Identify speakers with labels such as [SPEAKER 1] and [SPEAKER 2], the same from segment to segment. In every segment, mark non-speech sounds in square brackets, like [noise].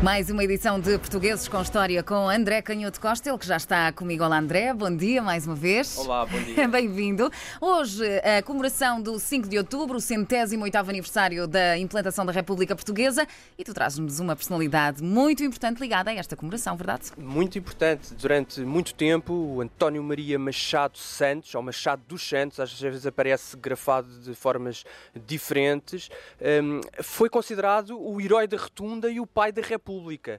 [SPEAKER 1] Mais uma edição de Portugueses com História com André Canhoto Costa, ele que já está comigo. Olá, André, bom dia mais uma vez.
[SPEAKER 2] Olá, bom dia. [laughs]
[SPEAKER 1] Bem-vindo. Hoje, a comemoração do 5 de outubro, o centésimo oitavo aniversário da implantação da República Portuguesa, e tu trazes-nos uma personalidade muito importante ligada a esta comemoração, verdade?
[SPEAKER 2] Muito importante. Durante muito tempo, o António Maria Machado Santos, ou Machado dos Santos, às vezes aparece grafado de formas diferentes, hum, foi considerado o herói da Rotunda e o pai da República. Uh,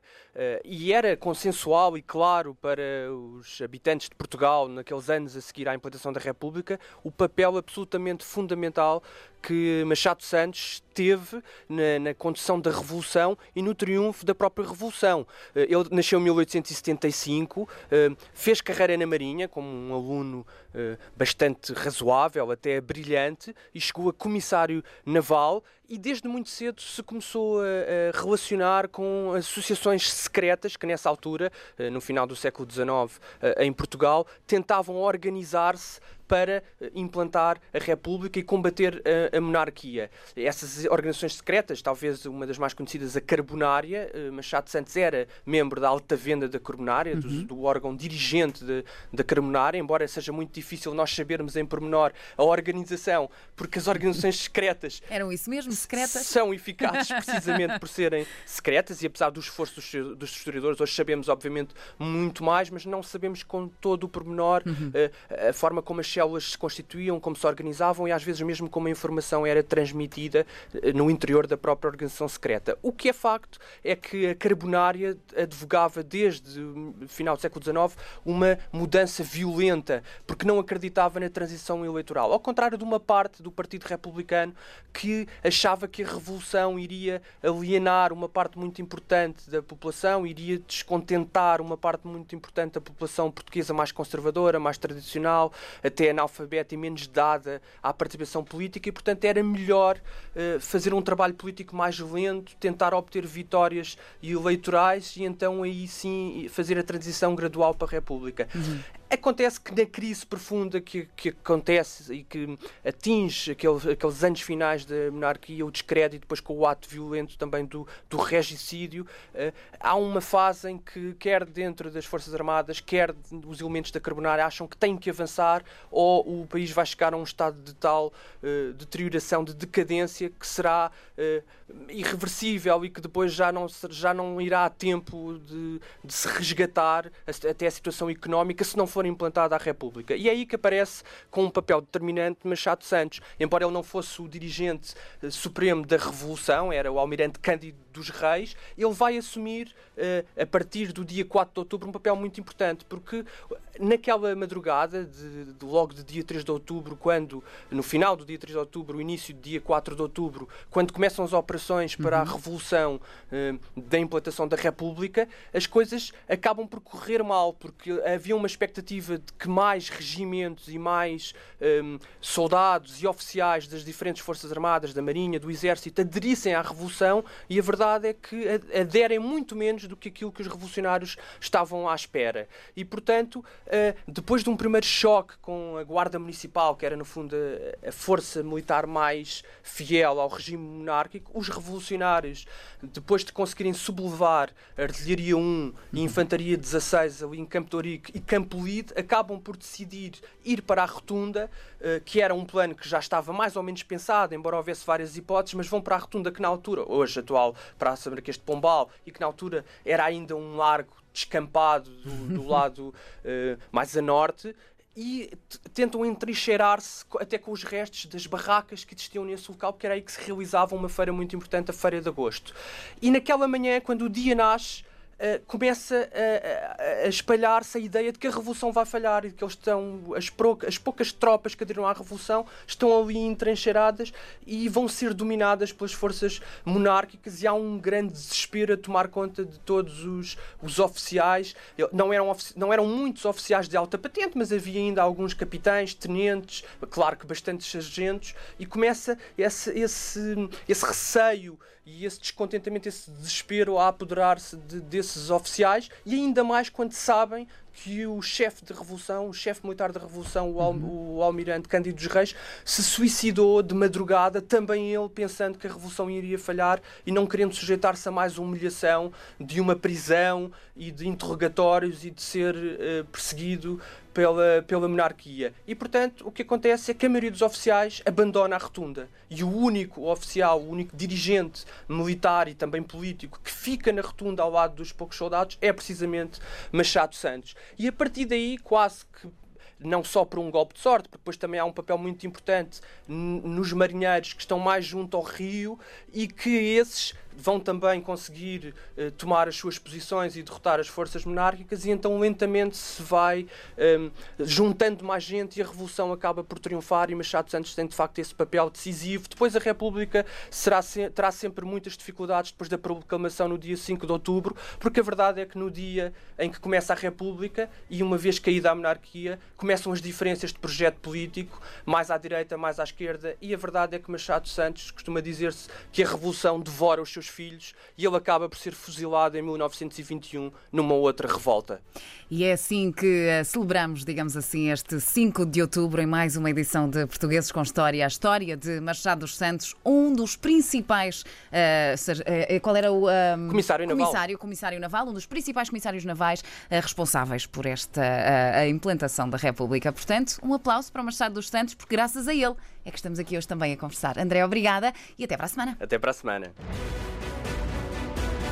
[SPEAKER 2] e era consensual e claro para os habitantes de Portugal, naqueles anos a seguir à implantação da República, o papel absolutamente fundamental que Machado Santos teve na, na, condução da Revolução e no triunfo da própria Revolução. Eh, ele nasceu em 1875, eh, fez carreira na Marinha como um aluno bastante razoável, até brilhante, e chegou a comissário naval e desde muito cedo se começou a, relacionar com associações secretas que nessa altura, eh, no final do século XIX, eh, em Portugal, tentavam organizar-se para eh, implantar a República e combater a, a, monarquia. Essas organizações secretas, talvez uma das mais conhecidas, a Carbonária, eh, Machado Santos era membro da alta venda da Carbonária, uhum. do, do, órgão dirigente da Carbonária, embora seja muito difícil nós sabermos em pormenor a organização, porque as organizações [laughs] secretas
[SPEAKER 1] eram isso mesmo, secretas,
[SPEAKER 2] são eficazes precisamente por serem [laughs] secretas e apesar do esforço dos, dos historiadores, hoje sabemos obviamente muito mais, mas não sabemos com todo o pormenor uhum. a, eh, a forma como as células se constituíam, como se organizavam e às vezes mesmo como a informação era transmitida eh, no interior da própria organização secreta. O que é facto é que a Carbonária advogava desde o final do século XIX uma mudança violenta, porque não acreditava na transição eleitoral. Ao contrário de uma parte do Partido Republicano que achava que a revolução iria alienar uma parte muito importante da população, iria descontentar uma parte muito importante da população portuguesa mais conservadora, mais tradicional, até analfabeta e menos dada à participação política e, portanto, era melhor uh, fazer um trabalho político mais lento, tentar obter vitórias eleitorais e então aí sim fazer a transição gradual para a República. Uhum. Acontece que na crise profunda que, que acontece e que atinge aquele, aqueles anos finais da monarquia, o descrédito, depois com o ato violento também do, do regicídio, uh, há uma fase em que, quer dentro das Forças Armadas, quer os elementos da Carbonária, acham que têm que avançar ou o país vai chegar a um estado de tal uh, deterioração, de decadência, que será uh, irreversível e que depois já não, já não irá a tempo de, de se resgatar até a situação económica se não for for implantada a República. E é aí que aparece com um papel determinante Machado Santos. Embora ele não fosse o dirigente uh, supremo da Revolução, era o almirante Cândido dos Reis, ele vai assumir, uh, a partir do dia 4 de outubro, um papel muito importante, porque naquela madrugada, de, de, logo de dia 3 de outubro, quando, no final do dia 3 de outubro, o início do dia 4 de outubro, quando começam as operações para uhum. a revolução uh, da implantação da República, as coisas acabam por correr mal, porque havia uma expectativa de que mais regimentos e mais um, soldados e oficiais das diferentes Forças Armadas, da Marinha, do Exército, aderissem à revolução e a verdade é que aderem muito menos do que aquilo que os revolucionários estavam à espera. E, portanto, eh, depois de um primeiro choque com a Guarda Municipal, que era no fundo a, força militar mais fiel ao regime monárquico, os revolucionários, depois de conseguirem sublevar Artilharia 1 e Infantaria 16 ali em Campo Torico e Campo Lide, acabam por decidir ir para a Rotunda, eh, que era um plano que já estava mais ou menos pensado, embora houvesse várias hipóteses, mas vão para a Rotunda que na altura, hoje atual Praça Marquês de Pombal, e que na altura era ainda um largo descampado do, do [laughs] lado uh, mais a norte e tentam entrincheirar-se até com os restos das barracas que existiam nesse local, porque era aí que se realizava uma feira muito importante, a Feira de Agosto. E naquela manhã, quando o dia nasce, uh, começa a, a, a espalhar-se a ideia de que a revolução vai falhar e que eles estão as, pro, as poucas tropas que aderiram à revolução estão ali entrancheiradas e vão ser dominadas pelas forças monárquicas e há um grande desespero a tomar conta de todos os, os oficiais. Não eram, não eram muitos oficiais de alta patente, mas havia ainda alguns capitães, tenentes, claro que bastantes sargentos, e começa esse, esse, esse receio e esse descontentamento, esse desespero a apoderar-se de, desses oficiais, e ainda mais quando sabem que o chefe de revolução, o chefe militar da revolução, o, al o almirante Cândido dos Reis, se suicidou de madrugada, também ele pensando que a revolução iria falhar e não querendo sujeitar-se a mais humilhação de uma prisão e de interrogatórios e de ser uh, perseguido pela, pela monarquia. E, portanto, o que acontece é que a maioria dos oficiais abandona a rotunda. E o único oficial, o único dirigente militar e também político que fica na rotunda ao lado dos poucos soldados é precisamente Machado Santos. E a partir daí, quase que não só por um golpe de sorte, porque depois também há um papel muito importante nos marinheiros que estão mais junto ao rio e que esses vão também conseguir uh, tomar as suas posições e derrotar as forças monárquicas, e então lentamente se vai ehm, juntando mais gente e a revolução acaba por triunfar. E Machado Santos tem de facto esse papel decisivo. Depois a República será, terá sempre muitas dificuldades depois da proclamação no dia 5 de outubro, porque a verdade é que no dia em que começa a República e uma vez caída a monarquia, começam as diferenças de projeto político, mais à direita, mais à esquerda, e a verdade é que Machado Santos costuma dizer-se que a revolução devora os seus filhos e ele acaba por ser fuzilado em 1921 numa outra revolta.
[SPEAKER 1] E é assim que eh, celebramos, digamos assim, este 5 de outubro em mais uma edição de Portugueses com História, a história de Machado dos Santos, um dos principais. Uh, uh, qual era o.
[SPEAKER 2] Uh, comissário
[SPEAKER 1] Naval. Comissário, comissário Naval, um dos principais comissários navais responsáveis por esta a implantação da República. Portanto, um aplauso para o Machado dos Santos, porque graças a ele é que estamos aqui hoje também a conversar. André, obrigada e até para a semana.
[SPEAKER 2] Até para a semana.